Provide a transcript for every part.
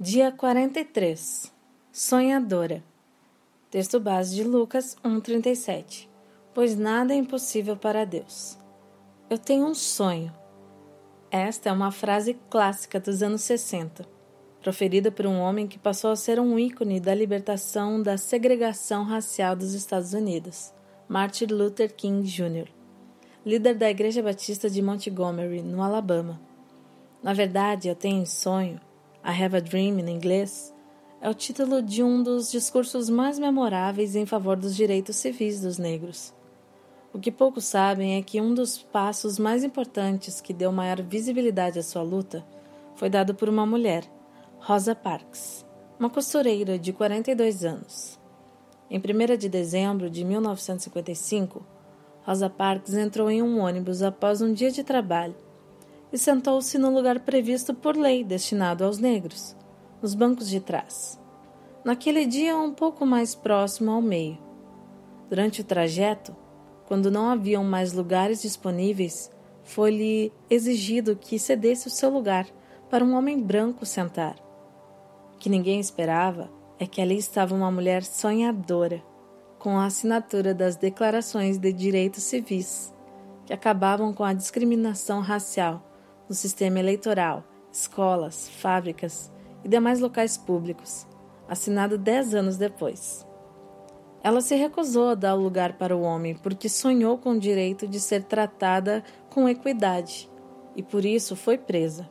Dia 43 Sonhadora Texto base de Lucas 1,37 Pois nada é impossível para Deus. Eu tenho um sonho. Esta é uma frase clássica dos anos 60, proferida por um homem que passou a ser um ícone da libertação da segregação racial dos Estados Unidos, Martin Luther King Jr., líder da Igreja Batista de Montgomery, no Alabama. Na verdade, eu tenho um sonho I Have a Dream em inglês, é o título de um dos discursos mais memoráveis em favor dos direitos civis dos negros. O que poucos sabem é que um dos passos mais importantes que deu maior visibilidade à sua luta foi dado por uma mulher, Rosa Parks, uma costureira de 42 anos. Em 1 de dezembro de 1955, Rosa Parks entrou em um ônibus após um dia de trabalho e sentou-se no lugar previsto por lei destinado aos negros, nos bancos de trás. Naquele dia, um pouco mais próximo ao meio. Durante o trajeto, quando não haviam mais lugares disponíveis, foi-lhe exigido que cedesse o seu lugar para um homem branco sentar. O que ninguém esperava é que ali estava uma mulher sonhadora, com a assinatura das Declarações de Direitos Civis, que acabavam com a discriminação racial no sistema eleitoral, escolas, fábricas e demais locais públicos, assinado dez anos depois. Ela se recusou a dar o lugar para o homem porque sonhou com o direito de ser tratada com equidade e por isso foi presa.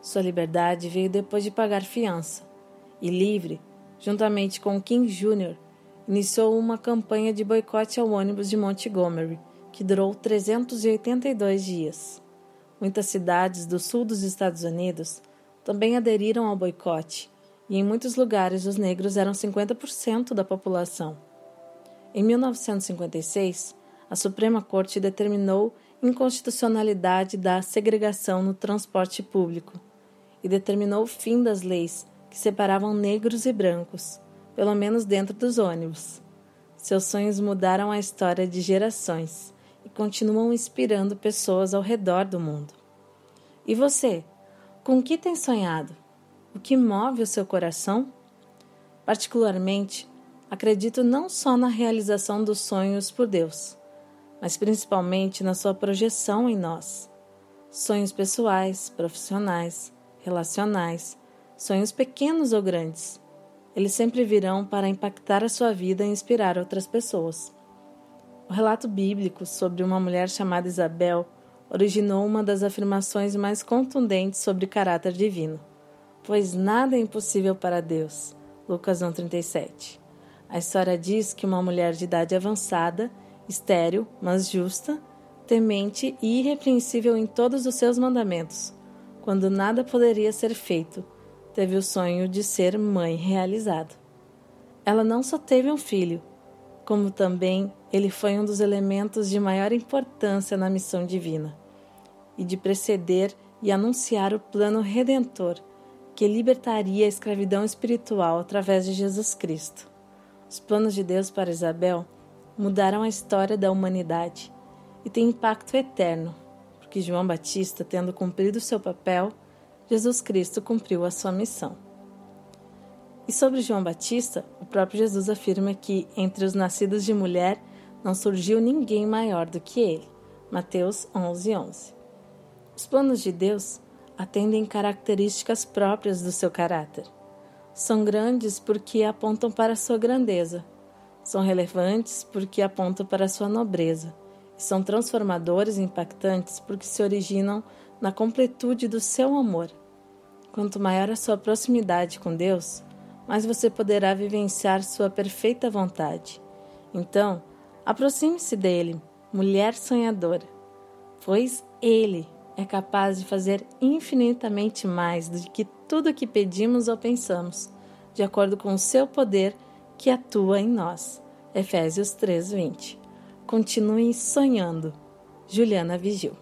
Sua liberdade veio depois de pagar fiança e, livre, juntamente com King Jr., iniciou uma campanha de boicote ao ônibus de Montgomery, que durou 382 dias. Muitas cidades do sul dos Estados Unidos também aderiram ao boicote, e em muitos lugares os negros eram 50% da população. Em 1956, a Suprema Corte determinou inconstitucionalidade da segregação no transporte público e determinou o fim das leis que separavam negros e brancos, pelo menos dentro dos ônibus. Seus sonhos mudaram a história de gerações e continuam inspirando pessoas ao redor do mundo. E você? Com o que tem sonhado? O que move o seu coração? Particularmente, acredito não só na realização dos sonhos por Deus, mas principalmente na sua projeção em nós. Sonhos pessoais, profissionais, relacionais, sonhos pequenos ou grandes. Eles sempre virão para impactar a sua vida e inspirar outras pessoas. O relato bíblico sobre uma mulher chamada Isabel originou uma das afirmações mais contundentes sobre o caráter divino. Pois nada é impossível para Deus. Lucas 1,37. A história diz que uma mulher de idade avançada, estéril, mas justa, temente e irrepreensível em todos os seus mandamentos, quando nada poderia ser feito, teve o sonho de ser mãe realizado. Ela não só teve um filho, como também ele foi um dos elementos de maior importância na missão divina e de preceder e anunciar o plano redentor que libertaria a escravidão espiritual através de Jesus Cristo. Os planos de Deus para Isabel mudaram a história da humanidade e têm impacto eterno, porque João Batista, tendo cumprido seu papel, Jesus Cristo cumpriu a sua missão. E sobre João Batista, o próprio Jesus afirma que entre os nascidos de mulher não surgiu ninguém maior do que ele. Mateus 11, 11. Os planos de Deus atendem características próprias do seu caráter. São grandes porque apontam para a sua grandeza. São relevantes porque apontam para a sua nobreza. E são transformadores e impactantes porque se originam na completude do seu amor. Quanto maior a sua proximidade com Deus, mais você poderá vivenciar sua perfeita vontade. Então, aproxime-se dele, mulher sonhadora, pois ele é capaz de fazer infinitamente mais do que tudo que pedimos ou pensamos, de acordo com o seu poder que atua em nós. Efésios 3:20. Continue sonhando. Juliana Vigil